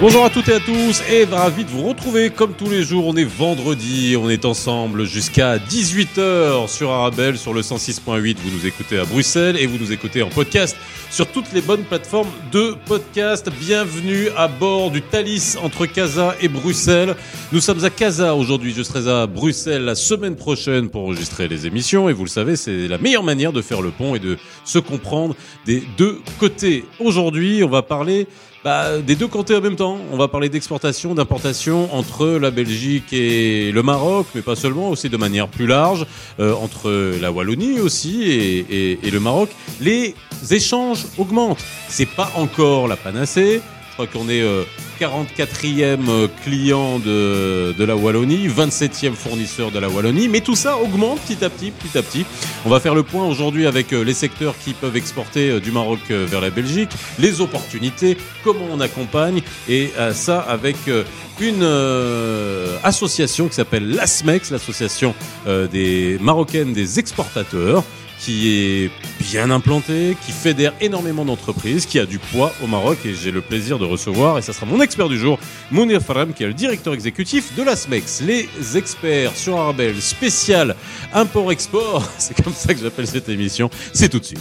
Bonjour à toutes et à tous et ravi de vous retrouver comme tous les jours. On est vendredi, on est ensemble jusqu'à 18h sur Arabelle sur le 106.8. Vous nous écoutez à Bruxelles et vous nous écoutez en podcast sur toutes les bonnes plateformes de podcast. Bienvenue à bord du Thalys entre Casa et Bruxelles. Nous sommes à Casa aujourd'hui. Je serai à Bruxelles la semaine prochaine pour enregistrer les émissions et vous le savez, c'est la meilleure manière de faire le pont et de se comprendre des deux côtés. Aujourd'hui, on va parler bah, des deux côtés en même temps. On va parler d'exportation, d'importation entre la Belgique et le Maroc, mais pas seulement, aussi de manière plus large, euh, entre la Wallonie aussi et, et, et le Maroc. Les échanges augmentent. C'est pas encore la panacée. Qu'on est euh, 44e client de, de la Wallonie, 27e fournisseur de la Wallonie, mais tout ça augmente petit à petit, petit à petit. On va faire le point aujourd'hui avec euh, les secteurs qui peuvent exporter euh, du Maroc euh, vers la Belgique, les opportunités, comment on accompagne, et ça avec une association qui s'appelle l'ASMEX, l'association des Marocaines des exportateurs qui est bien implanté, qui fédère énormément d'entreprises, qui a du poids au Maroc et j'ai le plaisir de recevoir, et ça sera mon expert du jour, Mounir Faram, qui est le directeur exécutif de la SMEX. Les experts sur Arabelle spécial import-export, c'est comme ça que j'appelle cette émission, c'est tout de suite.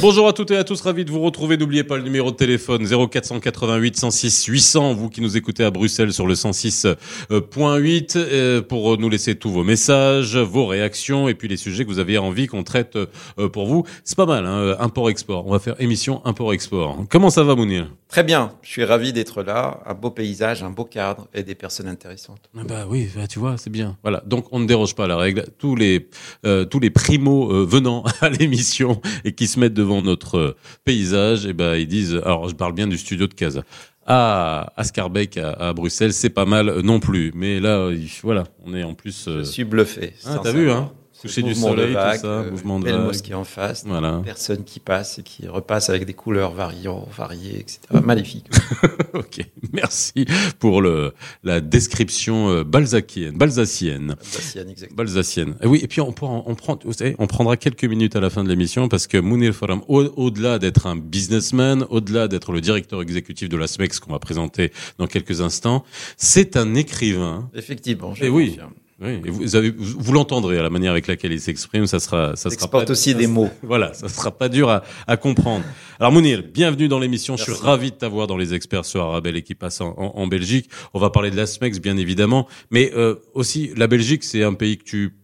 Bonjour à toutes et à tous, ravi de vous retrouver. N'oubliez pas le numéro de téléphone 0488 106 800, vous qui nous écoutez à Bruxelles sur le 106.8 euh, pour nous laisser tous vos messages, vos réactions et puis les sujets que vous aviez envie qu'on traite euh, pour vous. C'est pas mal, hein, import-export. On va faire émission import-export. Comment ça va, Mounir? Très bien, je suis ravi d'être là. Un beau paysage, un beau cadre et des personnes intéressantes. Ah bah oui, bah tu vois, c'est bien. Voilà, donc on ne déroge pas à la règle. Tous les euh, tous les primos euh, venant à l'émission et qui se mettent devant notre paysage, et ben ils disent. Alors je parle bien du studio de Casa. Ah, à Scarbeck à, à Bruxelles, c'est pas mal non plus. Mais là, voilà, on est en plus. Je suis bluffé. Ah, t'as vu, hein? Coucher du soleil, vague, tout ça, mouvement de belle vague. mosquée en face, Voilà. personne qui passe et qui repasse avec des couleurs variantes, variées, etc. Magnifique. ok, merci pour le la description euh, balzacienne, balsacienne. Alsacienne, exactement. Balsacienne. Et oui, et puis on, pourra, on, prend, vous savez, on prendra quelques minutes à la fin de l'émission parce que Mounir Faram, au- au-delà d'être un businessman, au-delà d'être le directeur exécutif de la SMEX qu'on va présenter dans quelques instants, c'est un écrivain. Effectivement, je Eh oui. confirme. Oui, et vous, avez, vous, vous l'entendrez à la manière avec laquelle il s'exprime, ça sera, ça sera pas, aussi ça des mots. Voilà, ça sera pas dur à, à comprendre. Alors Mounir, bienvenue dans l'émission. Je suis ravi de t'avoir dans les experts sur Arabelle et qui passe en, en- en Belgique. On va parler de la SMEX, bien évidemment, mais euh, aussi la Belgique, c'est un pays que tu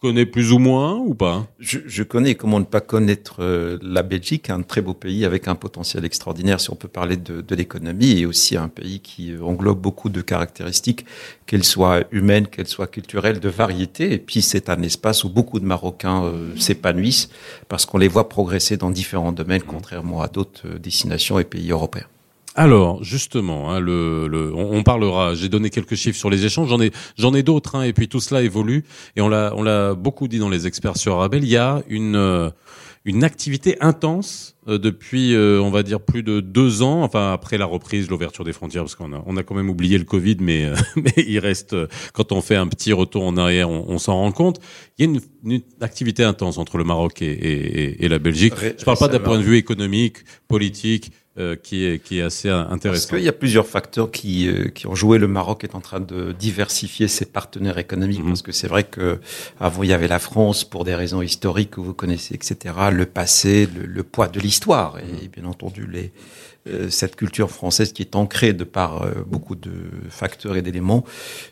connais plus ou moins ou pas? Je, je connais, comment ne pas connaître euh, la Belgique, un très beau pays avec un potentiel extraordinaire si on peut parler de, de l'économie et aussi un pays qui euh, englobe beaucoup de caractéristiques, qu'elles soient humaines, qu'elles soient culturelles, de variété. Et puis c'est un espace où beaucoup de Marocains euh, s'épanouissent parce qu'on les voit progresser dans différents domaines, contrairement à d'autres euh, destinations et pays européens. Alors, justement, hein, le, le, on, on parlera. J'ai donné quelques chiffres sur les échanges. J'en ai, j'en ai d'autres. Hein, et puis tout cela évolue. Et on l'a, on l'a beaucoup dit dans les experts sur Arabelle. Il y a une, euh, une activité intense euh, depuis, euh, on va dire, plus de deux ans. Enfin, après la reprise, l'ouverture des frontières, parce qu'on a, on a quand même oublié le Covid, mais, euh, mais il reste. euh, Quand on fait un petit retour en arrière, on, on s'en rend compte. Il y a une, une activité intense entre le Maroc et, et, et- la Belgique. Ré- Je parle pas d'un point de vue économique, politique euh, qui est qui est assez Parce intéressant. qu'il y a plusieurs facteurs qui, euh, qui ont joué. Le Maroc est en train de diversifier ses partenaires économiques Mhm. parce que c'est vrai que avant il y avait la France pour des raisons historiques que vous connaissez, etc. Le passé, le, le poids de l'histoire et bien entendu les cette culture française qui est ancrée de par euh, beaucoup de facteurs et d'éléments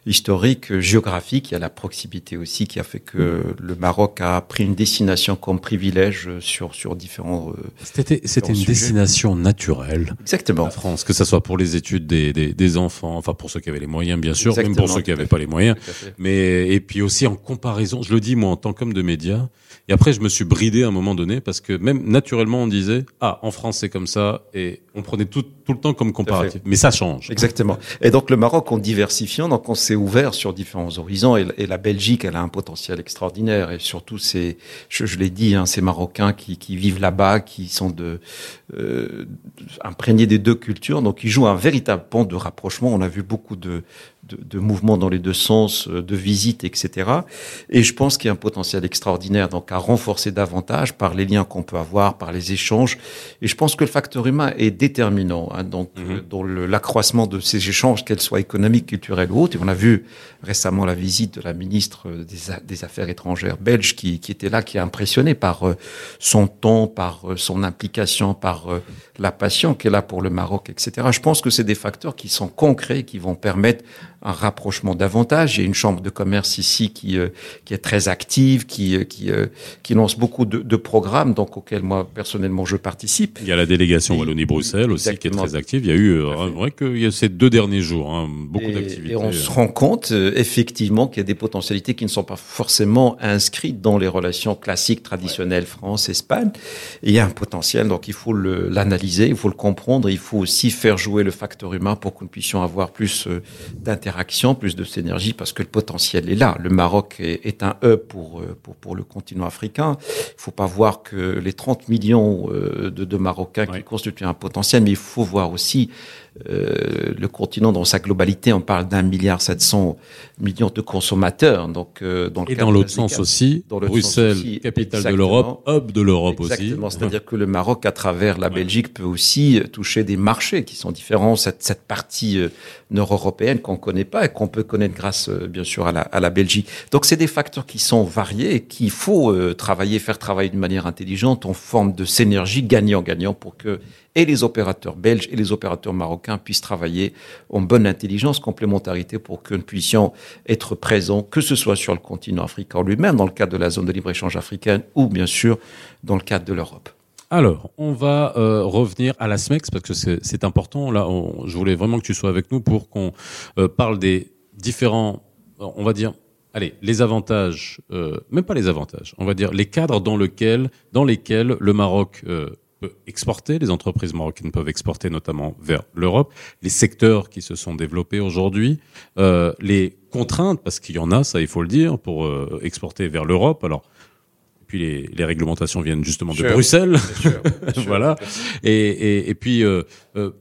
historiques, euh, géographiques. Il y a la proximité aussi qui a fait que le Maroc a pris une destination comme privilège euh, sur sur différents. euh, C'était c'était une destination naturelle. Exactement. La France, que ça soit pour les études des, des, des enfants, enfin pour ceux qui avaient les moyens bien sûr, même pour ceux qui n'avaient pas les moyens, mais et puis aussi en comparaison, je le dis moi en tant qu'homme de médias, et après je me suis bridé à un moment donné parce que même naturellement on disait ah en France c'est comme ça et on prenait tout, tout le temps comme comparatif. Mais ça change. Exactement. Et donc le Maroc, en diversifiant, donc on s'est ouvert sur différents horizons. Et, la Belgique, elle a un potentiel extraordinaire. Et surtout, c'est, je, je l'ai dit, hein, ces Marocains qui, qui vivent là-bas, qui sont de, euh, imprégnés des deux cultures. Donc ils jouent un véritable pont de rapprochement. On a vu beaucoup de, de, de, mouvements dans les deux sens, euh, de visites, etc. Et je pense qu'il y a un potentiel extraordinaire donc à renforcer davantage par les liens qu'on peut avoir, par les échanges. Et je pense que le facteur humain est déterminant hein, donc mhm. dans l'accroissement de ces échanges, qu'elles soient économiques, culturels ou autres. Et on a vu récemment la visite de la ministre des, des Affaires étrangères belge qui, qui, était là, qui est impressionné par euh, son ton, par euh, son implication, par la passion qu'elle a pour le Maroc, etc. Je pense que c'est des facteurs qui sont concrets, qui vont permettre un rapprochement davantage. Il y a une chambre de commerce ici qui euh, qui est très active, qui euh, qui euh, qui lance beaucoup de, de, programmes, donc auxquels moi personnellement je participe. Il y a la délégation Wallonie-Bruxelles aussi qui est très active. Il y a eu vrai qu'il y a ces deux derniers jours hein, beaucoup d'activités. Et on se rend compte effectivement qu'il y a des potentialités qui ne sont pas forcément inscrites dans les relations classiques traditionnelles France-Espagne. Il y a un potentiel, donc il faut l'analyser, il faut le comprendre, il faut aussi faire jouer le facteur humain pour que nous puissions avoir plus d'intérêt plus de synergie, parce que le potentiel est là. Le Maroc est, un hub pour, euh, pour, pour, le continent africain. Il faut pas voir que les 30 millions euh, de, de Marocains qui constituent un potentiel, mais il faut voir aussi euh, le continent dans sa globalité, on parle d'un milliard 700 millions de consommateurs. Donc, euh, dans et dans l'autre sens aussi, dans Bruxelles, capitale de l'Europe, hub de l'Europe aussi. Exactement, c'est-à-dire que le Maroc, à travers la Belgique, peut aussi toucher des marchés qui sont différents. Cette, cette partie euh, nord-européenne qu'on connaît pas et qu'on peut connaître grâce, euh, bien sûr, à la, à la Belgique. Donc, c'est des facteurs qui sont variés et qu'il faut travailler, faire travailler d'une manière intelligente en forme de synergie gagnant-gagnant pour que et les opérateurs belges et les opérateurs marocains puissent travailler en bonne intelligence, complémentarité pour que nous puissions être présents, que ce soit sur le continent africain lui-même, dans le cadre de la zone de libre-échange africaine, ou bien sûr dans le cadre de l'Europe. Alors, on va euh, revenir à la SMEX parce que c'est important. Là, je voulais vraiment que tu sois avec nous pour qu'on euh, parle des différents, on va dire, allez, les avantages, euh, même pas les avantages, on va dire les cadres dans, lequel, dans lesquels le Maroc exporter, les entreprises marocaines peuvent exporter notamment vers l'Europe, les secteurs qui se sont développés aujourd'hui, euh, les contraintes, parce qu'il y en a, ça il faut le dire, pour euh, exporter vers l'Europe. Alors, puis les, les, réglementations viennent justement de Bruxelles, voilà. Et, et, et puis euh, euh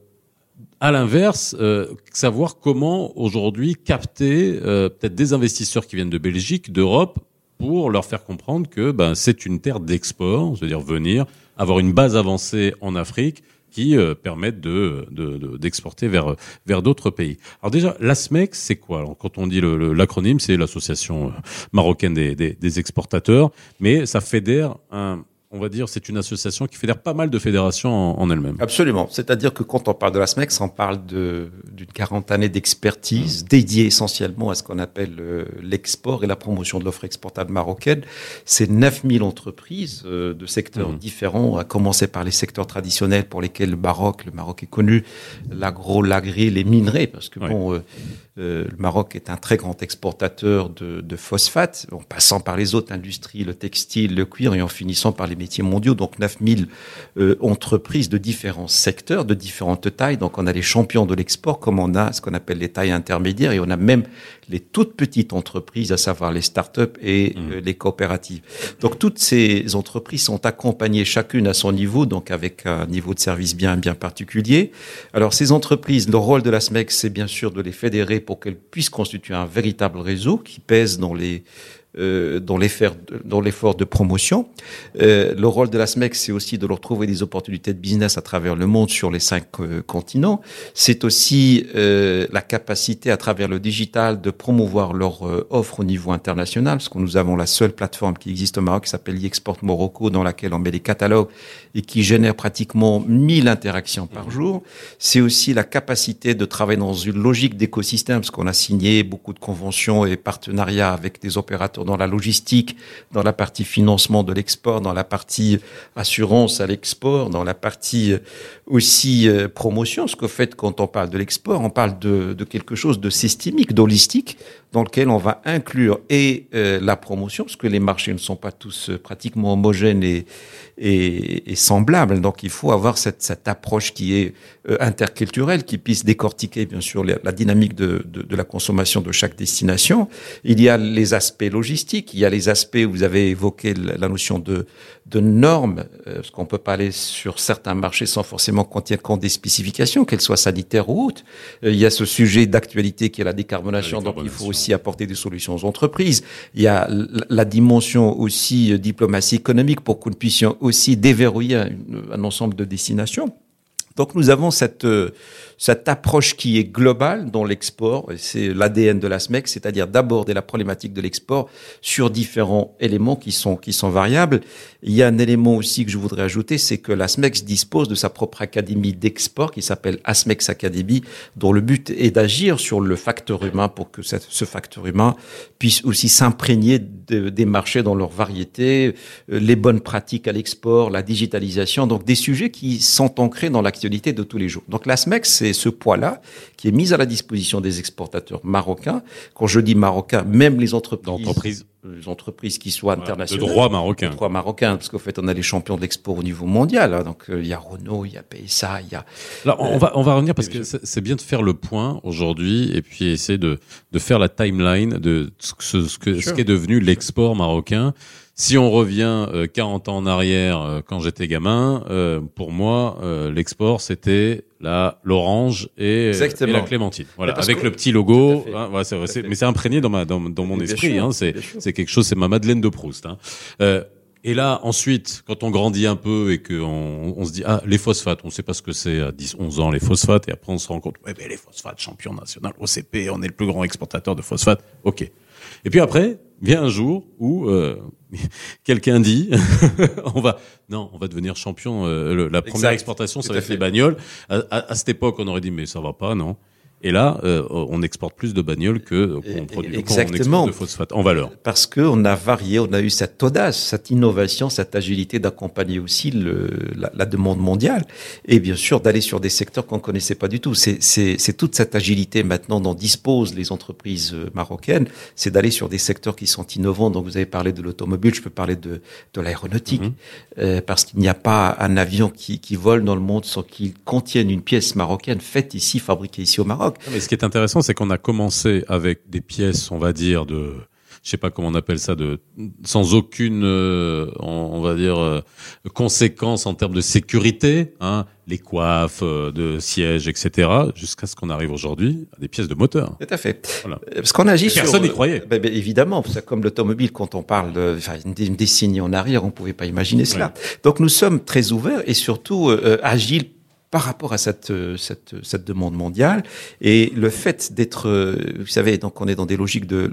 à l'inverse, euh, savoir comment aujourd'hui capter euh, peut-être des investisseurs qui viennent de Belgique, d'Europe, pour leur faire comprendre que ben, c'est une terre d'export, c'est-à-dire venir avoir une base avancée en Afrique qui euh, de, d'exporter vers vers d'autres pays. Alors déjà, l'ASMEX, c'est quoi? Quand on dit l'acronyme, c'est l'association euh, marocaine des, des, des, exportateurs, mais ça fédère un, on va dire, c'est une association qui fédère pas mal de fédérations en, elle-même. Absolument. C'est-à-dire que quand on parle de la SMEX, on parle d'une quarantaine d'années d'expertise dédiée essentiellement à ce qu'on appelle euh, l'export et la promotion de l'offre exportable marocaine. C'est 9000 entreprises euh, de secteurs mmh. différents, à commencer par les secteurs traditionnels pour lesquels le Maroc, le Maroc est connu, l'agro, l'agri, les minerais, parce que bon, euh, euh, le Maroc est un très grand exportateur de, de phosphate, en passant par les autres industries, le textile, le cuir, et en finissant par les métiers mondiaux. Donc 9000 euh, entreprises de différents secteurs, de différentes tailles. Donc on a les champions de l'export, comme on a ce qu'on appelle les tailles intermédiaires, et on a même les toutes petites entreprises, à savoir les start-up et mmh. euh, les coopératives. Donc toutes ces entreprises sont accompagnées chacune à son niveau, donc avec un niveau de service bien bien particulier. Alors ces entreprises, le rôle de la SMEC, c'est bien sûr de les fédérer pour qu'elles puissent constituer un véritable réseau qui pèse dans les euh, dans l'effort de promotion. Euh, le rôle de la SMEC, c'est aussi de leur trouver des opportunités de business à travers le monde sur les cinq euh, continents. C'est aussi la capacité à travers le digital de promouvoir leur offre au niveau international, parce que nous avons la seule plateforme qui existe au Maroc qui s'appelle Export Morocco, dans laquelle on met des catalogues et qui génère pratiquement 1000 interactions par jour. C'est aussi la capacité de travailler dans une logique d'écosystème, parce qu'on a signé beaucoup de conventions et partenariats avec des opérateurs dans la logistique, dans la partie financement de l'export, dans la partie assurance à l'export, dans la partie aussi euh, promotion. Ce qu'au fait, quand on parle de l'export, on parle de, de quelque chose de systémique, d'holistique. dans lequel on va inclure et euh, la promotion, parce que les marchés ne sont pas tous euh, pratiquement homogènes et, et, et, semblables. Donc il faut avoir cette, cette approche qui est euh, interculturelle, qui puisse décortiquer bien sûr la, dynamique de, de, de, la consommation de chaque destination. Il y a les aspects logistiques, il y a les aspects, vous avez évoqué la, notion de, de normes, euh, parce qu'on peut pas aller sur certains marchés sans forcément qu'on tienne compte des spécifications, qu'elles soient sanitaires ou autres. il y a ce sujet d'actualité qui est la décarbonation, la décarbonation, donc il faut aussi apporter des solutions aux entreprises. Il y a la dimension aussi euh, diplomatie économique pour que nous puissions aussi déverrouiller un ensemble de destinations. Donc nous avons cette euh, cette approche qui est globale dans l'export, c'est l'ADN de la SMEC, c'est-à-dire d'aborder la problématique de l'export sur différents éléments qui sont qui sont variables. Il y a un élément aussi que je voudrais ajouter, c'est que la SMEX dispose de sa propre académie d'export qui s'appelle ASMEX Academy, dont le but est d'agir sur le facteur humain pour que ce facteur humain puisse aussi s'imprégner de, des marchés dans leur variété, euh, les bonnes pratiques à l'export, la digitalisation, donc des sujets qui sont ancrés dans l'actualité de tous les jours. Donc la SMEX, c'est ce poids-là qui est mis à la disposition des exportateurs marocains. Quand je dis marocains, même les entreprises, les entreprises qui soient internationales. De droit marocain. De droit marocain, parce qu'en fait, on a les champions de l'export au niveau mondial. Hein, donc, euh, il y a Renault, il y a PSA, il y a. Là, on euh, va on va revenir parce que c'est bien de faire le point aujourd'hui et puis essayer de de faire la timeline de ce, ce ce qui est devenu l'export marocain. Si on revient euh, 40 ans en arrière, euh, quand j'étais gamin, euh, pour moi, euh, l'export c'était la l'orange et, et, la clémentine. Voilà, avec que... le petit logo. Hein, voilà, c'est, mais c'est imprégné dans ma dans, dans mon esprit. Hein, c'est c'est quelque chose, c'est ma Madeleine de Proust. Hein. Euh, et là, ensuite, quand on grandit un peu et qu'on on se dit, ah, les phosphates, on sait pas ce que c'est à 10, 11 ans, les phosphates, et après on se rend compte, ouais, mais les phosphates, champion national, OCP, on est le plus grand exportateur de phosphates. OK. Et puis après, vient un jour où euh, quelqu'un dit on va non on va devenir champion euh, le, la première exact. exportation ça va être les bagnoles à, à, à, cette époque on aurait dit mais ça va pas non et là, euh, on exporte plus de bagnoles que qu'on produit Exactement. de phosphate en valeur. Parce que on a varié, on a eu cette audace, cette innovation, cette agilité d'accompagner aussi le, la, la, demande mondiale et bien sûr d'aller sur des secteurs qu'on connaissait pas du tout. C'est toute cette agilité maintenant dont disposent les entreprises euh, marocaines, c'est d'aller sur des secteurs qui sont innovants. Donc vous avez parlé de l'automobile, je peux parler de de l'aéronautique -hmm. euh, parce qu'il n'y a pas un avion qui, qui vole dans le monde sans qu'il contienne une pièce marocaine faite ici, fabriquée ici au Maroc. Mais ce qui est intéressant, c'est qu'on a commencé avec des pièces, on va dire, de, je sais pas comment on appelle ça, de sans aucune, euh, on, on, va dire, euh, conséquence en termes de sécurité, hein, les coiffes, euh, de sièges, etc., jusqu'à ce qu'on arrive aujourd'hui à des pièces de moteur. Tout à fait. Voilà. Parce qu'on agit sur. Personne n'y croyait. Ben, ben, évidemment, comme l'automobile, quand on parle de, une, décennie en arrière, on pouvait pas imaginer cela. Donc nous sommes très ouverts et surtout agiles par rapport à cette, euh, cette, cette demande mondiale. Et le fait d'être, euh, vous savez, donc on est dans des logiques de,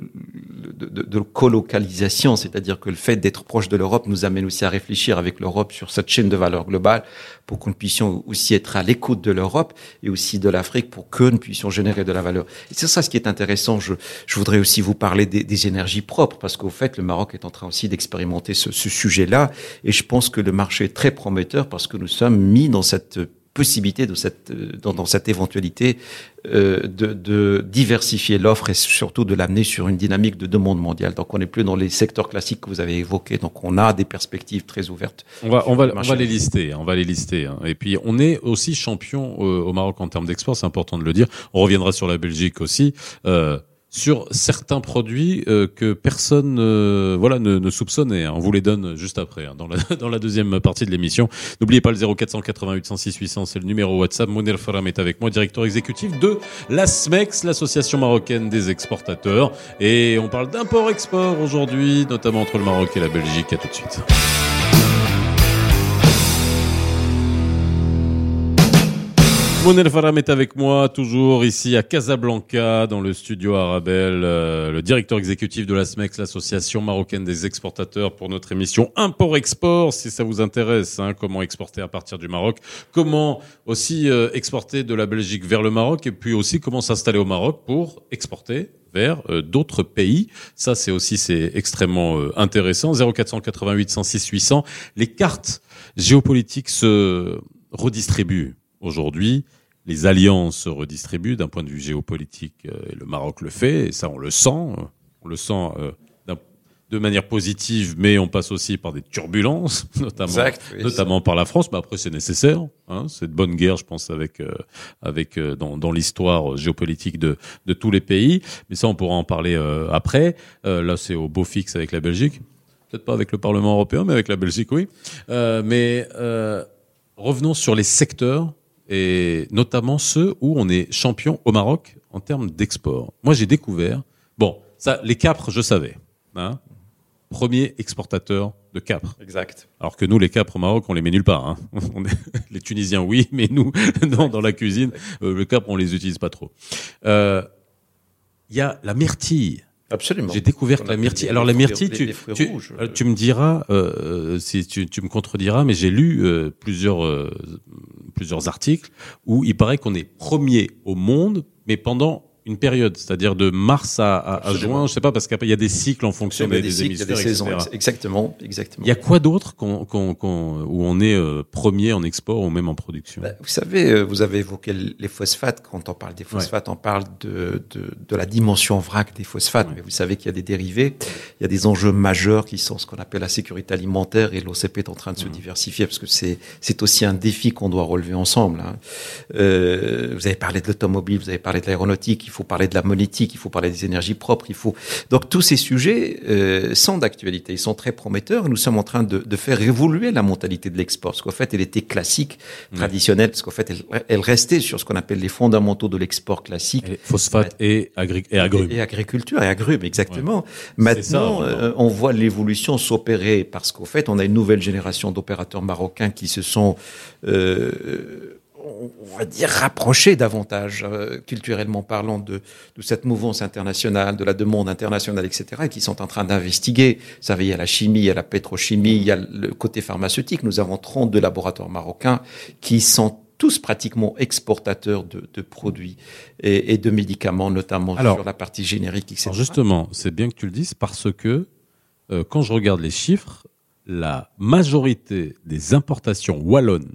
de, de, de colocalisation, c'est-à-dire que le fait d'être proche de l'Europe nous amène aussi à réfléchir avec l'Europe sur cette chaîne de valeur globale pour que nous puissions aussi être à l'écoute de l'Europe et aussi de l'Afrique pour que nous puissions générer de la valeur. C'est ça ce qui est intéressant. Je, je voudrais aussi vous parler des, des énergies propres parce qu'au fait, le Maroc est en train aussi d'expérimenter ce, ce sujet-là. Et je pense que le marché est très prometteur parce que nous sommes mis dans cette possibilité de cette, dans, dans cette éventualité euh, de, de, diversifier l'offre et surtout de l'amener sur une dynamique de demande mondiale. Donc on n'est plus dans les secteurs classiques que vous avez évoqués. Donc on a des perspectives très ouvertes. On va, on va, on va les lister. On va les lister. Hein. Et puis on est aussi champion euh, au Maroc en termes d'export. C'est important de le dire. On reviendra sur la Belgique aussi. Euh, sur certains produits euh, que personne euh, voilà ne, ne, soupçonnait. On vous les donne juste après hein, dans, la, dans la deuxième partie de l'émission. N'oubliez pas le 0488 106 800, c'est le numéro WhatsApp. Mounir Faram est avec moi, directeur exécutif de l'ASMEX, l'association marocaine des exportateurs. Et on parle d'import-export aujourd'hui, notamment entre le Maroc et la Belgique. À tout de suite. Mounel Faram est avec moi, toujours ici à Casablanca, dans le studio Arabelle, euh, le directeur exécutif de la SMEX, l'association marocaine des exportateurs, pour notre émission Import-Export, si ça vous intéresse, hein, comment exporter à partir du Maroc, comment aussi euh, exporter de la Belgique vers le Maroc, et puis aussi comment s'installer au Maroc pour exporter vers euh, d'autres pays. Ça, c'est aussi c'est extrêmement intéressant. 0488 106 800. Les cartes géopolitiques se redistribuent aujourd'hui les alliances se redistribuent d'un point de vue géopolitique. euh, et le Maroc le fait, et ça, on le sent. euh, On le sent euh, de manière positive, mais on passe aussi par des turbulences, notamment, Exact, oui, notamment par la France. Mais après, c'est nécessaire. Hein, c'est de bonne guerre, je pense, avec, euh, avec euh, dans, dans l'histoire géopolitique de, de tous les pays. Mais ça, on pourra en parler euh, après. Euh, là, c'est au beau fixe avec la Belgique. Peut-être pas avec le Parlement européen, mais avec la Belgique, oui. Euh, mais euh, revenons sur les secteurs et notamment ceux où on est champion au Maroc en termes d'export. Moi, j'ai découvert. Bon, ça, les capres, je savais. Hein, premier exportateur de capres. Exact. Alors que nous, les capres au Maroc, on les met nulle part. Hein. On est- les Tunisiens, oui, mais nous, non, dans la cuisine, euh, le capre, on les utilise pas trop. Euh, Il y a la myrtille. Absolument. J'ai découvert que la myrtille. Alors la myrtille, tu, tu, rouges. euh, tu me diras, euh, si tu, tu me contrediras, mais j'ai lu euh, plusieurs euh, plusieurs articles où il paraît qu'on est premier au monde, mais pendant une période, c'est-à-dire de mars à, à- à Absolument. juin, je sais pas, parce qu'il y a des cycles en fonction des, des des cycles, des saisons. etc. Exactement, exactement. Il y a quoi d'autre qu'on, qu'on, qu'on- où on est euh, premier en export ou même en production? Bah, vous savez, euh, vous avez évoqué les phosphates. Quand on parle des phosphates, on parle de, de, de la dimension vrac des phosphates. Ouais. Mais vous savez qu'il y a des dérivés. Il y a des enjeux majeurs qui sont ce qu'on appelle la sécurité alimentaire et l'OCP est en train de se diversifier parce que c'est, c'est aussi un défi qu'on doit relever ensemble. hein. Euh, vous avez parlé de l'automobile, vous avez parlé de l'aéronautique, il faut parler de la monétique, il faut parler des énergies propres, il faut. Donc tous ces sujets euh, sont d'actualité, ils sont très prometteurs. Nous sommes en train de, de faire évoluer la mentalité de l'export, parce qu'en fait, elle était classique, traditionnelle, parce qu'en fait, elle, elle restait sur ce qu'on appelle les fondamentaux de l'export classique. Et Phosphate et, agri- et agrumes. Et agriculture et agrumes, exactement. Maintenant, ça, euh, on voit l'évolution s'opérer parce qu'au fait, on a une nouvelle génération d'opérateurs marocains qui se sont, euh, on va dire, rapprochés davantage, euh, culturellement parlant, de, de cette mouvance internationale, de la demande internationale, etc., et qui sont en train d'investiguer. Vous savez, il y a la chimie, il y a la pétrochimie, il y a le côté pharmaceutique. Nous avons 32 laboratoires marocains qui sont tous pratiquement exportateurs de, de produits et, et de médicaments, notamment Alors, sur la partie générique, etc. Alors justement, c'est bien que tu le dises parce que euh, quand je regarde les chiffres, la majorité des importations wallonnes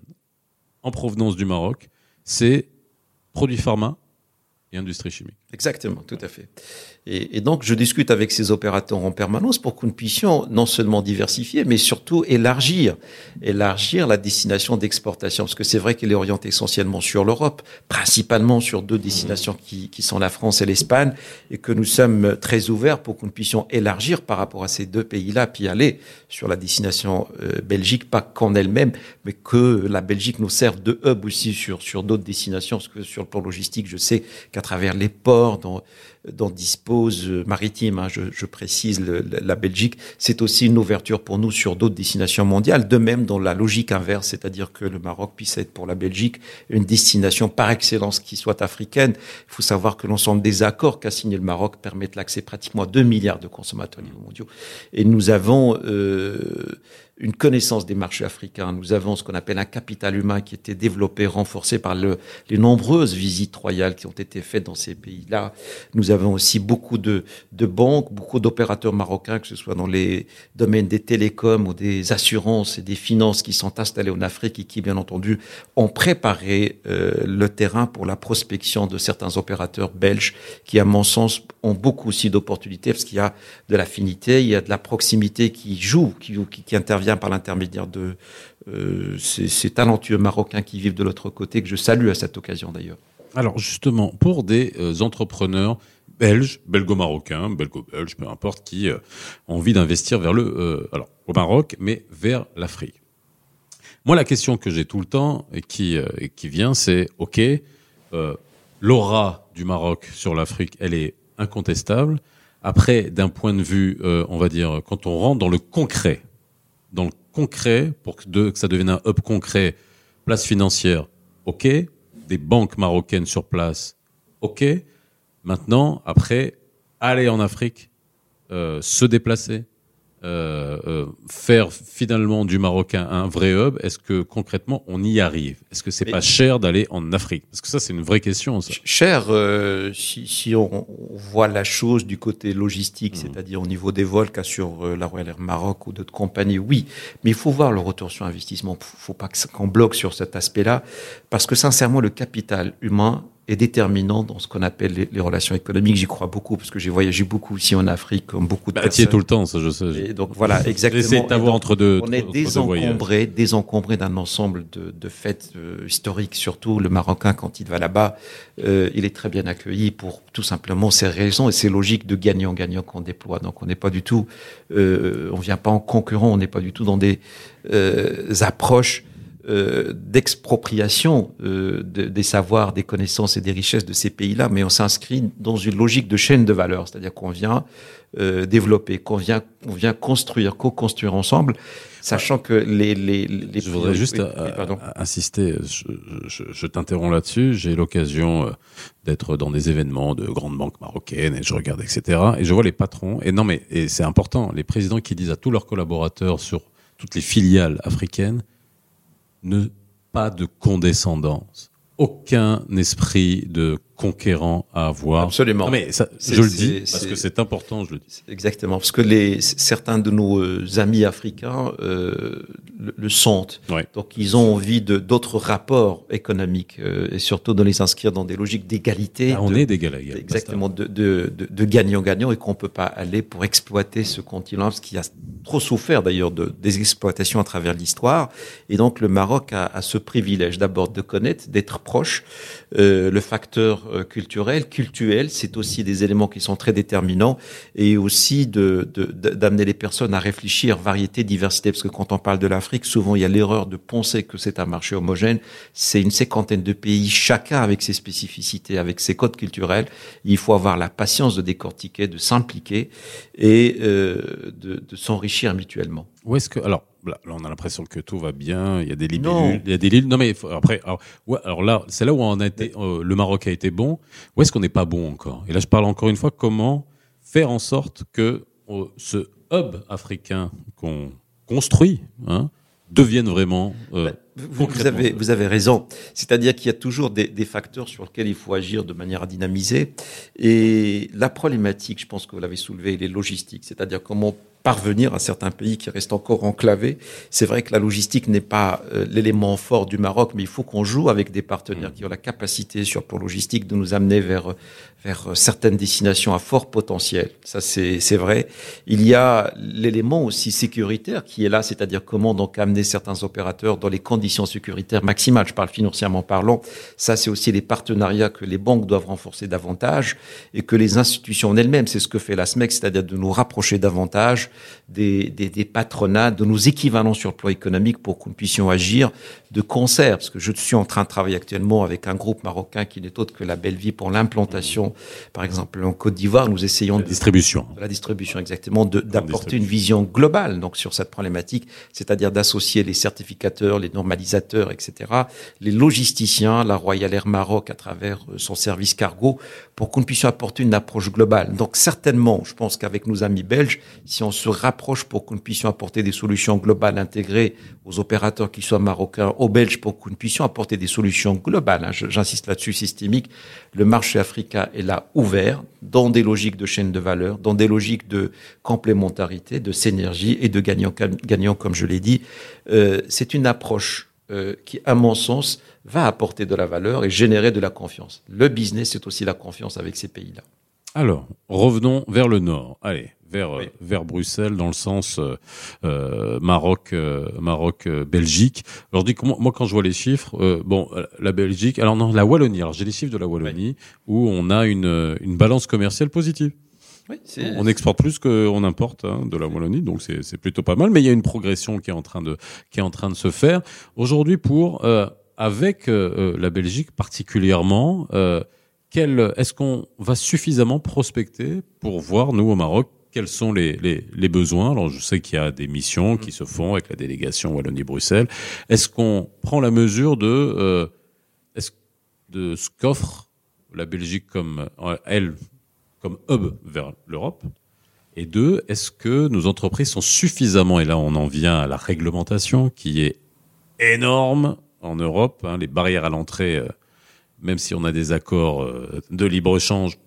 en provenance du Maroc, c'est produits pharma et industrie chimique. Exactement, tout à fait. Et, donc, je discute avec ces opérateurs en permanence pour que nous puissions non seulement diversifier, mais surtout élargir, élargir la destination d'exportation. Parce que c'est vrai qu'elle est orientée essentiellement sur l'Europe, principalement sur deux destinations qui, qui sont la France et l'Espagne, et que nous sommes très ouverts pour que nous puissions élargir par rapport à ces deux pays-là, puis aller sur la destination euh, Belgique, pas qu'en elle-même, mais que la Belgique nous serve de hub aussi sur, sur d'autres destinations, parce que sur le plan logistique, je sais qu'à travers les ports, dont, dont dispose euh, maritime, hein, je, je précise le- la Belgique, c'est aussi une ouverture pour nous sur d'autres destinations mondiales. De même, dans la logique inverse, c'est-à-dire que le Maroc puisse être pour la Belgique une destination par excellence qui soit africaine. Il faut savoir que l'ensemble des accords qu'a signé le Maroc permettent l'accès pratiquement à 2 milliards de consommateurs mondiaux. Et nous avons euh, une connaissance des marchés africains. Nous avons ce qu'on appelle un capital humain qui était développé, renforcé par le, les nombreuses visites royales qui ont été faites dans ces pays-là. Nous avons aussi beaucoup de, de banques, beaucoup d'opérateurs marocains, que ce soit dans les domaines des télécoms ou des assurances et des finances qui sont installés en Afrique et qui, bien entendu, ont préparé euh, le terrain pour la prospection de certains opérateurs belges qui, à mon sens, ont beaucoup aussi d'opportunités parce qu'il y a de l'affinité, il y a de la proximité qui joue, qui, qui, intervient par l'intermédiaire de euh, ces, ces talentueux Marocains qui vivent de l'autre côté, que je salue à cette occasion d'ailleurs. Alors justement, pour des euh, entrepreneurs belges, belgo-marocains, belgo-belges, peu importe, qui euh, ont envie d'investir vers le, euh, alors au Maroc, mais vers l'Afrique. Moi, la question que j'ai tout le temps et qui euh, et qui vient, c'est ok, l'aura du Maroc sur l'Afrique, elle est incontestable. Après, d'un point de vue, on va dire, quand on rentre dans le concret, dans le concret, pour que, de- que ça devienne un hub concret, place financière, ok, des banques marocaines sur place, ok. Maintenant, après, aller en Afrique, euh, se déplacer, euh, euh, faire finalement du Marocain un vrai hub, est-ce que concrètement on y arrive? Est-ce que c'est pas cher d'aller en Afrique? Parce que ça c'est une vraie question. Ça. Ch- Cher, euh, si, si on, on voit la chose du côté logistique, Mhm. c'est-à-dire au niveau des vols qu'assure euh, la Royal Air Maroc ou d'autres compagnies, oui. Mais il faut voir le retour sur investissement. Il faut pas qu'on bloque sur cet aspect-là, parce que sincèrement, le capital humain est déterminant dans ce qu'on appelle les, les relations économiques. J'y crois beaucoup, parce que j'ai voyagé beaucoup ici en Afrique, comme beaucoup de Bah, personnes. tout le temps, ça je sais. Et donc voilà, exactement. J'essaie de t'avoir entre deux. on est désencombré, désencombré d'un ensemble de, de faits euh, historiques. Surtout le Marocain, quand il va là-bas, euh, il est très bien accueilli pour tout simplement ces raisons et ces logiques de gagnant-gagnant qu'on déploie. Donc on n'est pas du tout, euh, on vient pas en concurrent, on n'est pas du tout dans des euh, approches euh, d'expropriation euh, de- des savoirs, des connaissances et des richesses de ces pays-là, mais on s'inscrit dans une logique de chaîne de valeur, c'est-à-dire qu'on vient euh, développer, qu'on vient, on vient construire, co-construire ensemble, sachant que les les, les Je voudrais juste oui, euh, euh, insister, je, je- je t'interromps là-dessus. J'ai l'occasion d'être dans des événements de grandes banques marocaines et je regarde, etc. Et je vois les patrons. Et non, mais et c'est important, les présidents qui disent à tous leurs collaborateurs sur toutes les filiales africaines ne pas de condescendance, aucun esprit de conquérant à avoir. Absolument. Non, mais ça, je le dis parce que c'est important, je le dis. Exactement, parce que les, certains de nos euh, amis africains euh, le, le sentent. Ouais. Donc ils ont envie de d'autres rapports économiques euh, et surtout de les inscrire dans des logiques d'égalité. Ah, on de- est d'égal à égal. Exactement, de, de, de, de gagnant-gagnant et qu'on peut pas aller pour exploiter ce continent, parce qu'il a trop souffert d'ailleurs de, des exploitations à travers l'histoire. Et donc le Maroc a, a ce privilège d'abord de connaître, d'être proche. Euh, le facteur euh, culturel, cultuel, c'est aussi des éléments qui sont très déterminants et aussi de d'amener les personnes à réfléchir variété, diversité, parce que quand on parle de l'Afrique, souvent il y a l'erreur de penser que c'est un marché homogène. C'est une cinquantaine de pays, chacun avec ses spécificités, avec ses codes culturels. Il faut avoir la patience de décortiquer, de s'impliquer et euh, de, de s'enrichir mutuellement. Où est-ce que alors là, on a l'impression que tout va bien, il y a des Non. libellules, il y a des lignes. Non mais faut- après alors, ouais, alors là c'est là où on a été euh, le Maroc a été bon. Où est-ce qu'on n'est pas bon encore? Et là je parle encore une fois comment faire en sorte que euh, ce hub africain qu'on construit hein, devienne vraiment euh, Vous, vous avez, vous avez raison. C'est-à-dire qu'il y a toujours des, des facteurs sur lesquels il faut agir de manière à dynamiser. Et la problématique, je pense que vous l'avez soulevé, elle est logistique. C'est-à-dire comment parvenir à certains pays qui restent encore enclavés. C'est vrai que la logistique n'est pas euh, l'élément fort du Maroc, mais il faut qu'on joue avec des partenaires qui ont la capacité sur le plan logistique de nous amener vers vers certaines destinations à fort potentiel. Ça, c'est vrai. Il y a l'élément aussi sécuritaire qui est là, c'est-à-dire comment donc amener certains opérateurs dans les conditions sécuritaires maximales. Je parle financièrement parlant. Ça, c'est aussi les partenariats que les banques doivent renforcer davantage et que les institutions elles-mêmes, c'est ce que fait la SMEC, c'est-à-dire de nous rapprocher davantage des, des, des patronats, de nos équivalents sur le plan économique pour que nous puissions agir de concert. Parce que je suis en train de travailler actuellement avec un groupe marocain qui n'est autre que la Belle Vie pour l'implantation, par exemple en Côte d'Ivoire. Nous essayons la de distribution. de la distribution exactement, d'apporter une vision globale donc sur cette problématique, c'est-à-dire d'associer les certificateurs, les normalisateurs, etc., les logisticiens, la Royal Air Maroc à travers euh, son service cargo, pour que nous puissions apporter une approche globale. Donc certainement, je pense qu'avec nos amis belges, si on se rapproche pour que nous puissions apporter des solutions globales intégrées aux opérateurs qui soient marocains, aux Belges, pour que nous puissions apporter des solutions globales, hein, j'insiste là-dessus, systémique, le marché africain est là ouvert dans des logiques de chaîne de valeur, dans des logiques de complémentarité, de synergie et de gagnant-gagnant, comme je l'ai dit. Euh, c'est une approche euh, qui, à mon sens, va apporter de la valeur et générer de la confiance. Le business, c'est aussi la confiance avec ces pays-là. Alors, revenons vers le nord. Allez, vers euh, Oui. vers Bruxelles, dans le sens euh, euh, Maroc, euh, Maroc, euh, Belgique. Alors, je dis moi, quand je vois les chiffres, euh, bon, la Belgique, alors non, la Wallonie. Alors, j'ai les chiffres de la Wallonie où on a une une balance commerciale positive. Oui, c'est On exporte plus qu'on importe hein, de la Wallonie, donc c'est c'est plutôt pas mal. Mais il y a une progression qui est en train de qui est en train de se faire aujourd'hui pour euh, avec euh, la Belgique particulièrement. Euh, est-ce qu'on va suffisamment prospecter pour voir nous au Maroc quels sont les, besoins? Alors je sais qu'il y a des missions qui se font avec la délégation Wallonie-Bruxelles. Est-ce qu'on prend la mesure de euh, ce qu'offre la Belgique comme euh, elle comme hub vers l'Europe? Et deux, est-ce que nos entreprises sont suffisamment, et là on en vient à la réglementation qui est énorme en Europe, hein, les barrières à l'entrée, euh, même si on a des accords euh, de libre-échange,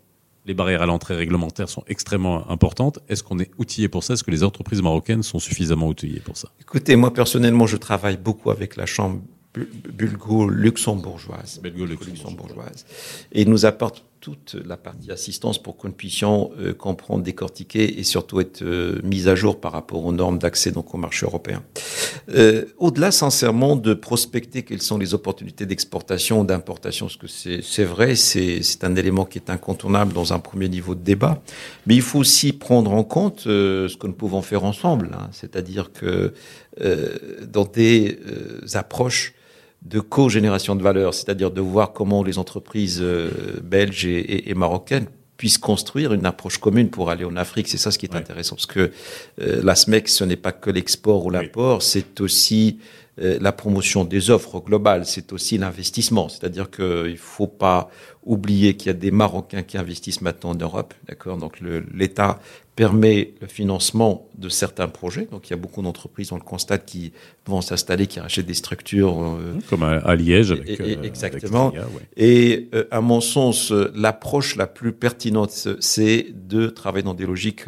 les barrières à l'entrée réglementaires sont extrêmement importantes. Est-ce qu'on est outillé pour ça? Est-ce que les entreprises marocaines sont suffisamment outillées pour ça? Écoutez, moi personnellement, je travaille beaucoup avec la Chambre bulgo-luxembourgeoise. Bulgo-luxembourgeoise. Et nous apporte toute la partie assistance pour que nous puissions euh, comprendre, décortiquer et surtout être euh, mis à jour par rapport aux normes d'accès donc au marché européen. Euh, au-delà, sincèrement, de prospecter quelles sont les opportunités d'exportation ou d'importation, parce que c'est vrai, c'est un élément qui est incontournable dans un premier niveau de débat, mais il faut aussi prendre en compte ce que nous pouvons faire ensemble, hein. c'est-à-dire que dans des approches de co-génération de valeur, c'est-à-dire de voir comment les entreprises euh, belges et, marocaines puissent construire une approche commune pour aller en Afrique. C'est ça ce qui est intéressant, parce que euh, la SMEC, ce n'est pas que l'export ou l'import, c'est aussi la promotion des offres globales, c'est aussi l'investissement. C'est-à-dire qu'il ne faut pas oublier qu'il y a des Marocains qui investissent maintenant en Europe, d'accord? Donc l'État permet le financement de certains projets. Donc il y a beaucoup d'entreprises, on le constate, qui vont s'installer, qui rachètent des structures. Euh, Comme à, Liège. Avec, et, exactement. Et à mon sens, l'approche la plus pertinente, c'est de travailler dans des logiques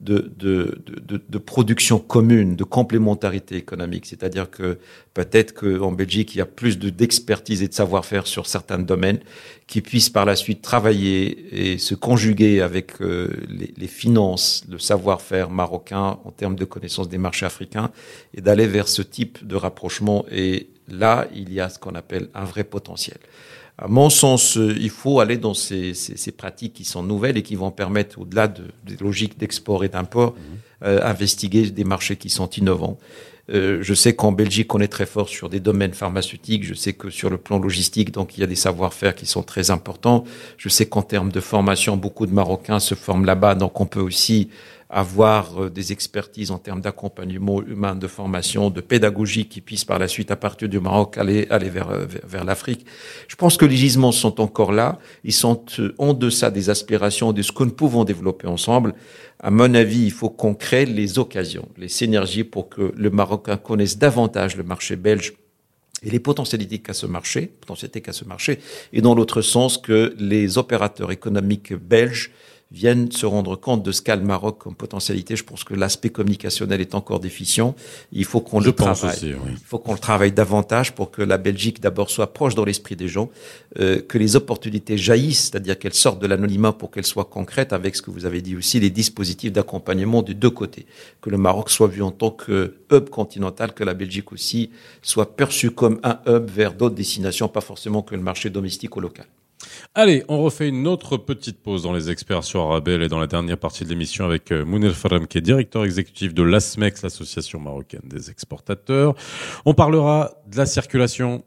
de, de, de, de, production commune, de complémentarité économique. C'est-à-dire que peut-être qu'en Belgique, il y a plus d'expertise et de savoir-faire sur certains domaines qui puissent par la suite travailler et se conjuguer avec euh, les, les, finances, le savoir-faire marocain en termes de connaissance des marchés africains et d'aller vers ce type de rapprochement. Et là, il y a ce qu'on appelle un vrai potentiel. À mon sens, euh, il faut aller dans ces, ces, ces, pratiques qui sont nouvelles et qui vont permettre, au-delà de, des logiques d'export et d'import, mmh. euh, investiguer des marchés qui sont innovants. Euh, je sais qu'en Belgique, on est très fort sur des domaines pharmaceutiques. Je sais que sur le plan logistique, donc il y a des savoir-faire qui sont très importants. Je sais qu'en termes de formation, beaucoup de Marocains se forment là-bas, donc on peut aussi avoir euh, des expertises en termes d'accompagnement humain, de formation, de pédagogie qui puissent par la suite, à partir du Maroc, aller, aller vers, euh, vers, l'Afrique. Je pense que les gisements sont encore là. Ils sont euh, en deçà des aspirations de ce que nous pouvons développer ensemble. À mon avis, il faut qu'on crée les occasions, les synergies pour que le Marocain connaisse davantage le marché belge et les potentialités qu'a ce marché, potentialités qu'a ce marché, et dans l'autre sens que les opérateurs économiques belges viennent se rendre compte de ce qu'a le Maroc comme potentialité. Je pense que l'aspect communicationnel est encore déficient. Il faut qu'on le travaille. Il faut qu'on le travaille davantage pour que la Belgique d'abord soit proche dans l'esprit des gens, euh, que les opportunités jaillissent, c'est-à-dire qu'elles sortent de l'anonymat pour qu'elles soient concrètes avec ce que vous avez dit aussi, les dispositifs d'accompagnement des deux côtés. Que le Maroc soit vu en tant que hub continental, que la Belgique aussi soit perçue comme un hub vers d'autres destinations, pas forcément que le marché domestique ou local. Allez, on refait une autre petite pause dans les experts sur Arabelle et dans la dernière partie de l'émission avec euh, Mounir Farham qui est directeur exécutif de l'ASMEX, l'association marocaine des exportateurs. On parlera de la circulation.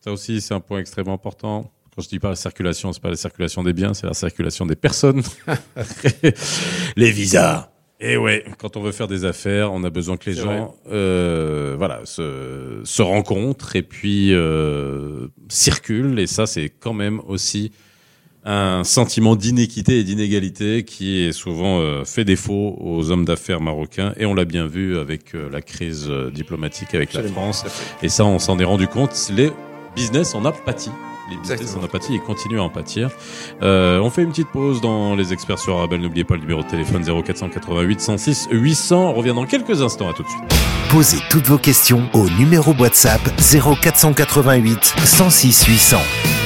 Ça aussi, c'est un point extrêmement important. Quand je dis pas la circulation, c'est pas la circulation des biens, c'est la circulation des personnes. les visas et ouais, quand on veut faire des affaires, on a besoin que les gens, euh, voilà, se, se, rencontrent et puis euh, circulent. Et ça, c'est quand même aussi un sentiment d'inéquité et d'inégalité qui est souvent euh, fait défaut aux hommes d'affaires marocains. Et on l'a bien vu avec la crise diplomatique avec la France. Et ça, on s'en est rendu compte. Les business en a pâti les son apathie et continue à en pâtir. Euh, on fait une petite pause dans les experts sur Arabelle. N'oubliez pas le numéro de téléphone 0488 106 800. On revient dans quelques instants. À tout de suite. Posez toutes vos questions au numéro WhatsApp 0488 106 800.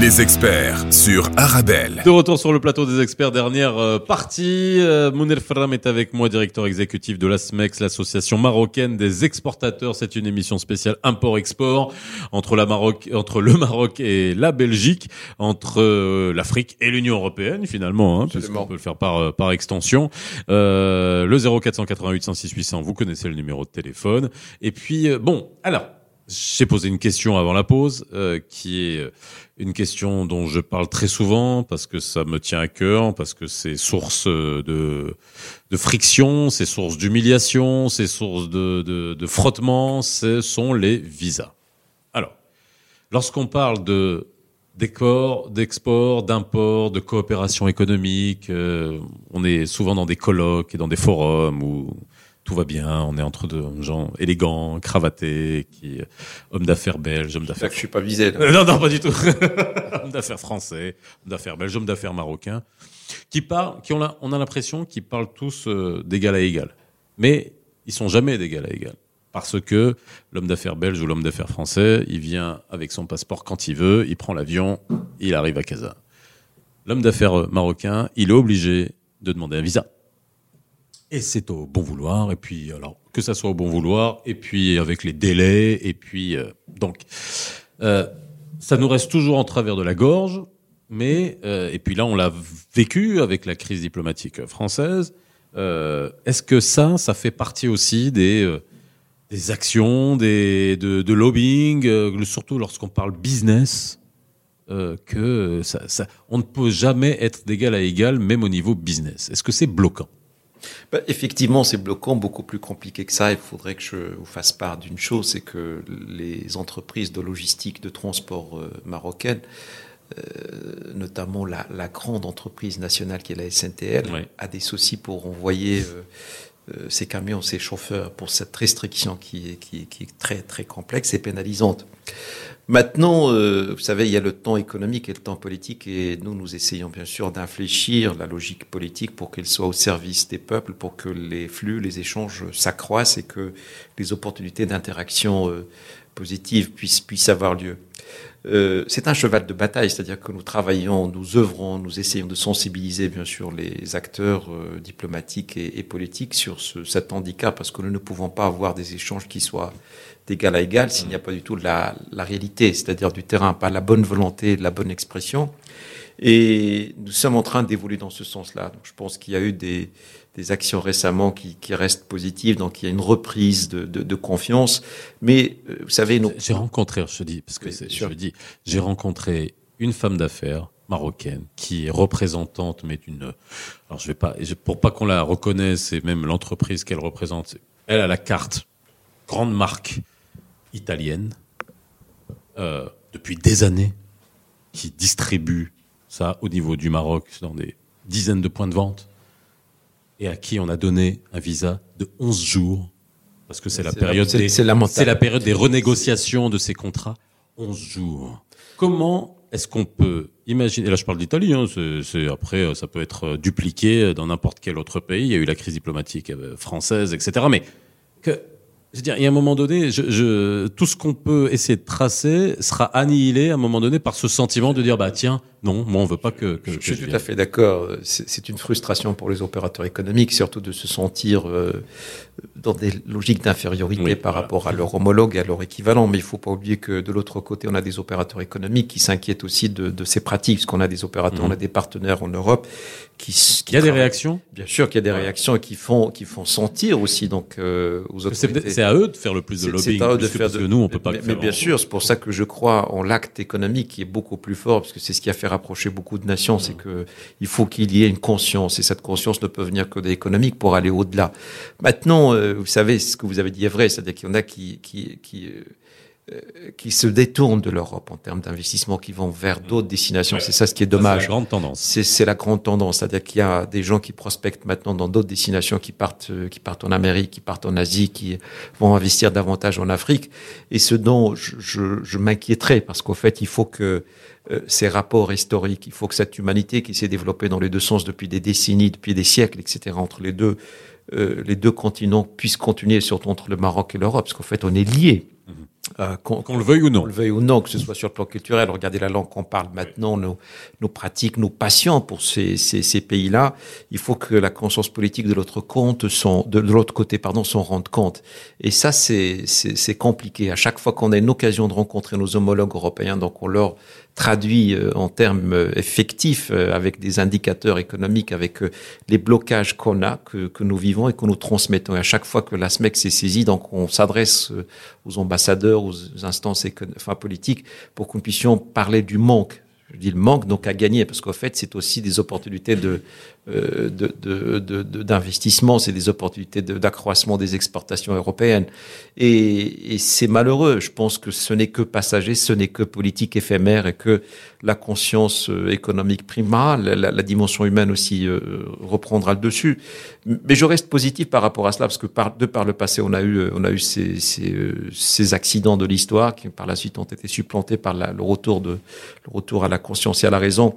Les experts sur Arabelle. De retour sur le plateau des experts, dernière euh, partie. Euh, Mounir Ferram est avec moi, directeur exécutif de l'ASMEX, l'association marocaine des exportateurs. C'est une émission spéciale import-export entre, la Maroc, entre le Maroc et la Belgique, entre euh, l'Afrique et l'Union européenne finalement, hein, puisqu'on peut le faire par, par extension. Euh, le 0488 106 800, vous connaissez le numéro de téléphone. Et puis, bon, alors, j'ai posé une question avant la pause, euh, qui est une question dont je parle très souvent parce que ça me tient à cœur, parce que c'est source de, de friction, c'est source d'humiliation, c'est source de, de, de frottement, ce sont les visas. Alors, lorsqu'on parle de d'export, d'export, d'import, de coopération économique. euh, on est souvent dans des colloques et dans des forums où tout va bien. On est entre deux gens élégants, cravatés, qui hommes d'affaires belges, hommes d'affaires je suis pas visé. là. euh, non, non, pas du tout. hommes d'affaires français, hommes d'affaires belges, hommes d'affaires marocains, qui parlent, qui ont la- on a l'impression qu'ils parlent tous euh, d'égal à égal. Mais ils sont jamais d'égal à égal. Parce que l'homme d'affaires belge ou l'homme d'affaires français, il vient avec son passeport quand il veut, il prend l'avion, il arrive à Casa. L'homme d'affaires euh, marocain, il est obligé de demander un visa. Et c'est au bon vouloir, et puis alors que ça soit au bon vouloir, et puis avec les délais, et puis euh, donc euh, ça nous reste toujours en travers de la gorge, mais euh, et puis là on l'a vécu avec la crise diplomatique française. Euh, Est-ce que ça, ça fait partie aussi des euh, des actions, des de, de lobbying, euh, surtout lorsqu'on parle business, euh, que ça, ça, on ne peut jamais être d'égal à égal, même au niveau business? Est-ce que c'est bloquant? Bah, effectivement, c'est bloquant, beaucoup plus compliqué que ça. Il faudrait que je vous fasse part d'une chose, c'est que les entreprises de logistique, de transport euh, marocaines, euh, notamment la, la grande entreprise nationale qui est la SNTL, a des soucis pour envoyer euh, euh, ses camions, ses chauffeurs pour cette restriction qui est, qui, qui est très très complexe et pénalisante. Maintenant, euh, vous savez, il y a le temps économique et le temps politique, et nous, nous essayons bien sûr d'infléchir la logique politique pour qu'elle soit au service des peuples, pour que les flux, les échanges s'accroissent et que les opportunités d'interaction euh, positive puissent, puissent avoir lieu. Euh, c'est un cheval de bataille, c'est-à-dire que nous travaillons, nous œuvrons, nous essayons de sensibiliser bien sûr les acteurs euh, diplomatiques et, et politiques sur ce, cet handicap, parce que nous ne pouvons pas avoir des échanges qui soient d'égal à égal s'il n'y a pas du tout la, la réalité, c'est-à-dire du terrain, pas la bonne volonté, la bonne expression. Et nous sommes en train d'évoluer dans ce sens-là. Donc, je pense qu'il y a eu des, des actions récemment qui, qui restent positives, donc il y a une reprise de, de, de confiance. Mais euh, vous savez, nous, J'ai rencontré, je te dis, parce que je dis, j'ai rencontré une femme d'affaires marocaine qui est représentante, mais d'une, alors je vais pas, pour pas qu'on la reconnaisse et même l'entreprise qu'elle représente, elle a la carte, grande marque italienne, euh, depuis des années, qui distribue ça au niveau du Maroc dans des dizaines de points de vente et à qui on a donné un visa de 11 jours parce que c'est la période des c'est la période des renégociations de ces contrats 11 jours. Comment est-ce qu'on peut imaginer et là je parle d'Italie hein, c'est après ça peut être dupliqué dans n'importe quel autre pays, il y a eu la crise diplomatique euh, française etc. mais que je veux dire, il y a un moment donné, je, je, tout ce qu'on peut essayer de tracer sera annihilé à un moment donné par ce sentiment de dire, bah tiens, non, moi on veut pas que, que Je que suis tout vienne. à fait d'accord. C'est c'est une frustration pour les opérateurs économiques, surtout de se sentir euh, dans des logiques d'infériorité Oui, par voilà. rapport à leur homologue et à leur équivalent. Mais il faut pas oublier que de l'autre côté, on a des opérateurs économiques qui s'inquiètent aussi de, de ces pratiques, parce qu'on a des opérateurs, Mhm. on a des partenaires en Europe qui, qui Il y a des réactions. Bien sûr qu'il y a des Ouais. réactions et qui font qui font sentir aussi donc euh, aux autorités. c'est à eux de faire le plus de lobbying. C'est à eux de faire parce de- que nous, on peut pas mais, le faire. Mais bien en- sûr, c'est pour ça que je crois en l'acte économique qui est beaucoup plus fort, parce que c'est ce qui a fait rapprocher beaucoup de nations, c'est que il faut qu'il y ait une conscience, et cette conscience ne peut venir que de l'économique pour aller au-delà. Maintenant, euh, vous savez, ce que vous avez dit est vrai, c'est-à-dire qu'il y en a qui qui qui euh, euh, qui se détournent de l'Europe en termes d'investissement, qui vont vers d'autres destinations. Ouais. C'est ça ce qui est Ça, c'est dommage. la grande tendance. C'est la grande tendance, c'est-à-dire qu'il y a des gens qui prospectent maintenant dans d'autres destinations, qui partent, euh, qui partent en Amérique, qui partent en Asie, qui vont investir davantage en Afrique. Et ce dont je, je, je m'inquiéterais, parce qu'au fait, il faut que ces rapports historiques, il faut que cette humanité qui s'est développée dans les deux sens depuis des décennies, depuis des siècles, etc., entre les deux, euh, les deux continents puisse continuer, surtout entre le Maroc et l'Europe, parce qu'en fait, on est liés. Euh, qu'on- le veuille ou non. qu'on le veuille ou non, que ce soit sur le plan culturel, regardez la langue qu'on parle maintenant, nos, nos pratiques, nos passions pour ces, ces, ces pays-là. Il faut que la conscience politique de l'autre compte, de, de l'autre côté, pardon, s'en rende compte. Et ça, c'est compliqué. À chaque fois qu'on a une occasion de rencontrer nos homologues européens, donc on leur traduit euh, en termes euh, effectifs, euh, avec des indicateurs économiques, avec les blocages qu'on a, que, que nous vivons et que nous transmettons. Et à chaque fois que la SMEC s'est saisie, donc on s'adresse aux ambassadeurs, aux instances enfin, politiques, pour nous puissions parler du manque je dis le manque donc à gagner parce qu'en fait c'est aussi des opportunités de euh, d'investissement, c'est des opportunités d'accroissement des exportations européennes et, et c'est malheureux. Je pense que ce n'est que passager, ce n'est que politique éphémère et que la conscience euh, économique primera, la, dimension humaine aussi euh, reprendra le dessus. Mais je reste positif par rapport à cela parce que par, de par le passé on a eu on a eu ces, ces, ces accidents de l'histoire qui par la suite ont été supplantés par le retour de le retour à la conscience et à la raison.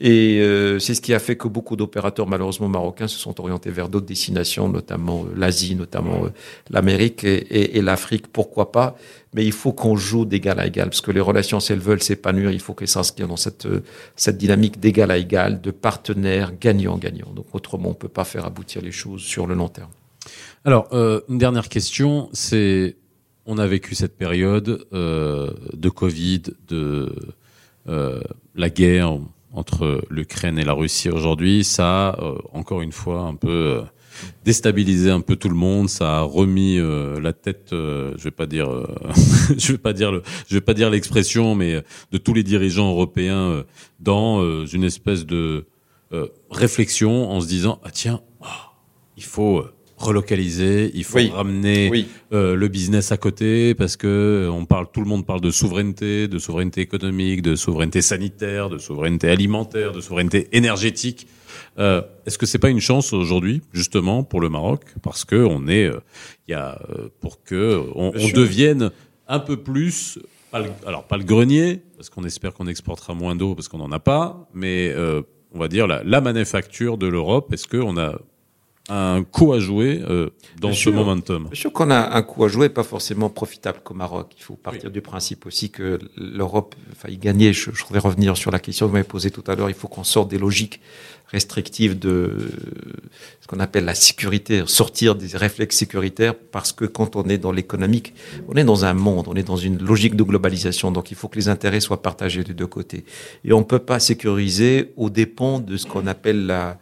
Et euh, c'est ce qui a fait que beaucoup d'opérateurs, malheureusement marocains, se sont orientés vers d'autres destinations, notamment euh, l'Asie, notamment euh, l'Amérique et, l'Afrique, pourquoi pas? Mais il faut qu'on joue d'égal à égal, parce que les relations, si elles veulent s'épanouir, il faut qu'elles s'inscrivent dans cette, cette dynamique d'égal à égal, de partenaires gagnant-gagnant. Donc autrement, on peut pas faire aboutir les choses sur le long terme. Alors, euh, une dernière question, c'est on a vécu cette période euh, de Covid, de euh, la guerre entre l'Ukraine et la Russie aujourd'hui, ça a euh, encore une fois un peu euh, déstabilisé un peu tout le monde, ça a remis euh, la tête, je vais pas dire, je vais pas dire le, je vais pas dire l'expression, mais de tous les dirigeants européens dans une espèce de réflexion en se disant ah tiens, oh, il faut relocaliser, il faut ramener euh, le business à côté parce que euh, on parle, tout le monde parle de souveraineté, de souveraineté économique, de souveraineté sanitaire, de souveraineté alimentaire, de souveraineté énergétique. Euh, Est-ce que c'est pas une chance aujourd'hui justement pour le Maroc? Parce que on est, euh, il y a pour que on, on devienne un peu plus alors pas le grenier, parce qu'on espère qu'on exportera moins d'eau parce qu'on n'en a pas, mais euh, on va dire la, la manufacture de l'Europe. Est-ce qu'on a un coup à jouer euh, dans ce momentum Bien sûr qu'on a un coup à jouer, pas forcément profitable qu'au Maroc. Il faut partir du principe aussi que l'Europe y gagner. Je, je voudrais revenir sur la question que vous m'avez posée tout à l'heure. Il faut qu'on sorte des logiques restrictives de ce qu'on appelle la sécurité, sortir des réflexes sécuritaires, parce que quand on est dans l'économique, on est dans un monde, on est dans une logique de globalisation, donc il faut que les intérêts soient partagés des deux côtés. Et on ne peut pas sécuriser au dépens de ce qu'on appelle la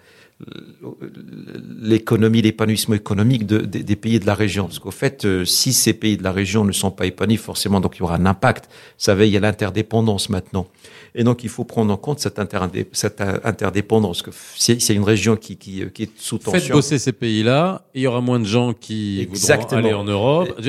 l'économie, l'épanouissement économique de, des pays de la région. Parce qu'au fait, euh, si ces pays de la région ne sont pas épanouis, forcément, donc il y aura un impact. Vous savez, il y a l'interdépendance maintenant. Et donc, il faut prendre en compte cette, cette interdépendance. Que c'est une région qui, qui, qui, est sous tension. Faites bosser ces pays-là, il y aura moins de gens qui exactement. voudront aller en Europe.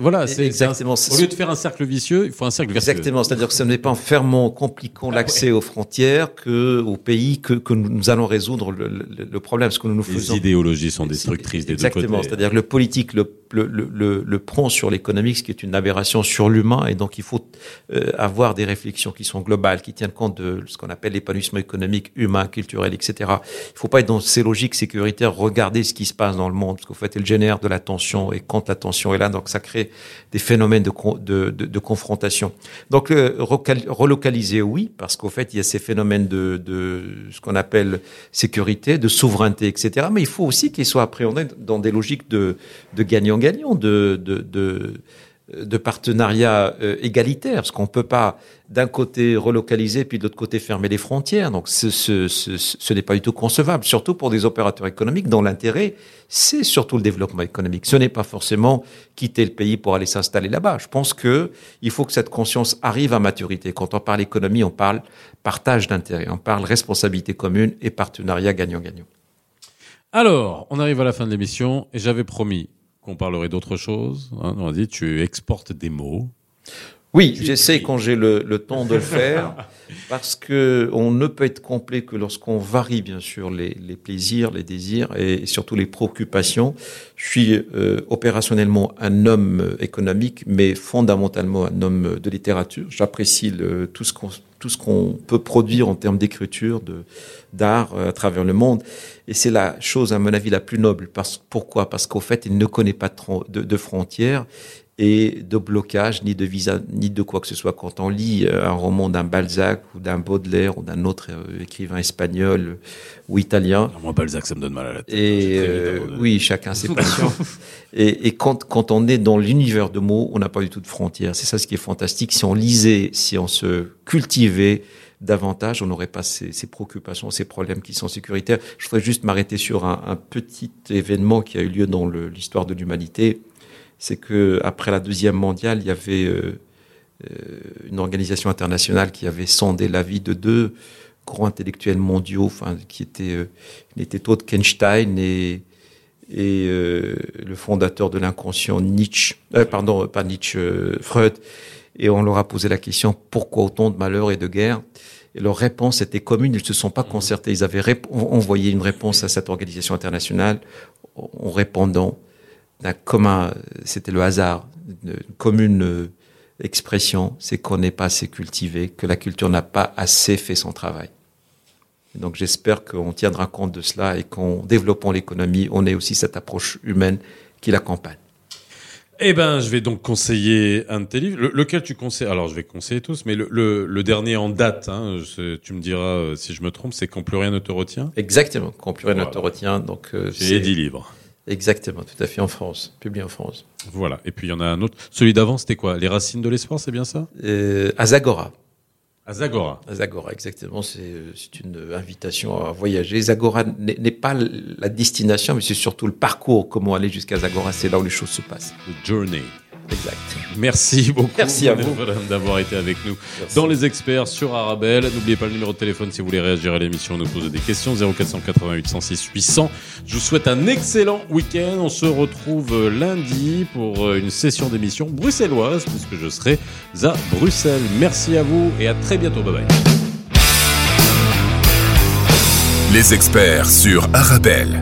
Voilà, c'est exactement. au lieu de faire un cercle vicieux, il faut un cercle vertueux. Exactement. C'est-à-dire que ce n'est pas en fermant, compliquant ah l'accès aux frontières que aux pays que, que nous allons résoudre le, le, le problème. Ce que nous nous faisons. Les idéologies sont destructrices des deux côtés. Exactement. C'est-à-dire que le politique le, le, le, le prend sur l'économique, ce qui est une aberration sur l'humain, et donc il faut euh, avoir des réflexions qui sont globales, qui tiennent compte de ce qu'on appelle l'épanouissement économique, humain, culturel, etc. Il ne faut pas être dans ces logiques sécuritaires, regarder ce qui se passe dans le monde, parce qu'en fait, elle génère de la tension, et quand la tension est là, donc ça crée des phénomènes de, de, de, confrontation. Donc, relocaliser, oui, parce qu'au fait, il y a ces phénomènes de, de ce qu'on appelle sécurité, de souveraineté, etc. Mais il faut aussi qu'ils soient appréhendés dans des logiques de gagnant-gagnant, de, de de partenariat euh, égalitaire, parce qu'on peut pas d'un côté relocaliser puis de l'autre côté fermer les frontières. Donc ce, ce n'est pas du tout concevable, surtout pour des opérateurs économiques dont l'intérêt c'est surtout le développement économique. Ce n'est pas forcément quitter le pays pour aller s'installer là-bas. Je pense que il faut que cette conscience arrive à maturité. Quand on parle économie, on parle partage d'intérêts, on parle responsabilité commune et partenariat gagnant-gagnant. Alors, on arrive à la fin de l'émission et j'avais promis qu'on parlerait d'autre chose. Hein. On a dit, tu exportes des mots. Oui, j'essaie quand j'ai le, le, temps de le faire, parce que on ne peut être complet que lorsqu'on varie bien sûr les, les, plaisirs, les désirs et surtout les préoccupations. Je suis euh, opérationnellement un homme économique, mais fondamentalement un homme de littérature. J'apprécie tout ce qu'on tout ce qu'on peut produire en termes d'écriture, de d'art euh, à travers le monde. Et c'est la chose, à mon avis, la plus noble. Parce, pourquoi? Parce qu'au fait, il ne connaît pas de, de frontières et de blocage, ni de visa, ni de quoi que ce soit. Quand on lit euh, un roman d'un Balzac ou d'un Baudelaire ou d'un autre euh, écrivain espagnol ou italien. moi, Balzac, ça me donne mal à la tête. Et euh, oui, chacun ses passions. et, et quand, quand on est dans l'univers de mots, on n'a pas du tout de frontières. C'est ça ce qui est fantastique. Si on lisait, si on se cultivait, davantage, on n'aurait pas ces, ces, préoccupations, ces problèmes qui sont sécuritaires. Je voudrais juste m'arrêter sur un, un, petit événement qui a eu lieu dans l'histoire de l'humanité c'est que après la deuxième mondiale, il y avait euh, une organisation internationale qui avait sondé l'avis de deux grands intellectuels mondiaux, enfin, qui étaient, il était autre Kenstein et, et le fondateur de l'inconscient Nietzsche, pardon, pas Nietzsche, Freud. Et on leur a posé la question pourquoi autant de malheurs et de guerres? Et leur réponse était commune. Ils ne se sont pas concertés. Ils avaient envoyé une réponse à cette organisation internationale en répondant commun, c'était le hasard, une commune euh, expression, c'est qu'on n'est pas assez cultivé, que la culture n'a pas assez fait son travail. donc j'espère qu'on tiendra compte de cela et qu'en développant l'économie, on ait aussi cette approche humaine qui l'accompagne. Eh ben, je vais donc conseiller un de tes livres. lequel tu conseilles? Alors, je vais conseiller tous, mais le, le, dernier en date, hein, tu me diras euh, si je me trompe, c'est Quand plus rien ne te retient. Exactement, Quand plus rien ne te retient. Donc, euh, j'ai 10 livres. Exactement, tout à fait en France, publié en France. Voilà. Et puis il y en a un autre. Celui d'avant, c'était quoi? Les racines de l'espoir, c'est bien ça? Euh, Azagora. Azagora. Azagora, exactement. C'est une invitation à voyager. Zagora n'est pas la destination, mais c'est surtout le parcours, comment aller jusqu'à Zagora. C'est là où les choses se passent. The journey. Exact. Merci beaucoup. Merci à vous d'avoir été avec nous dans les experts sur Arabelle. N'oubliez pas le numéro de téléphone si vous voulez réagir à l'émission, nous poser des questions 0488 106 800. Je vous souhaite un excellent week-end. On se retrouve lundi pour une session d'émission bruxelloise puisque je serai à Bruxelles. Merci à vous et à très bientôt. Bye bye. Les experts sur Arabelle.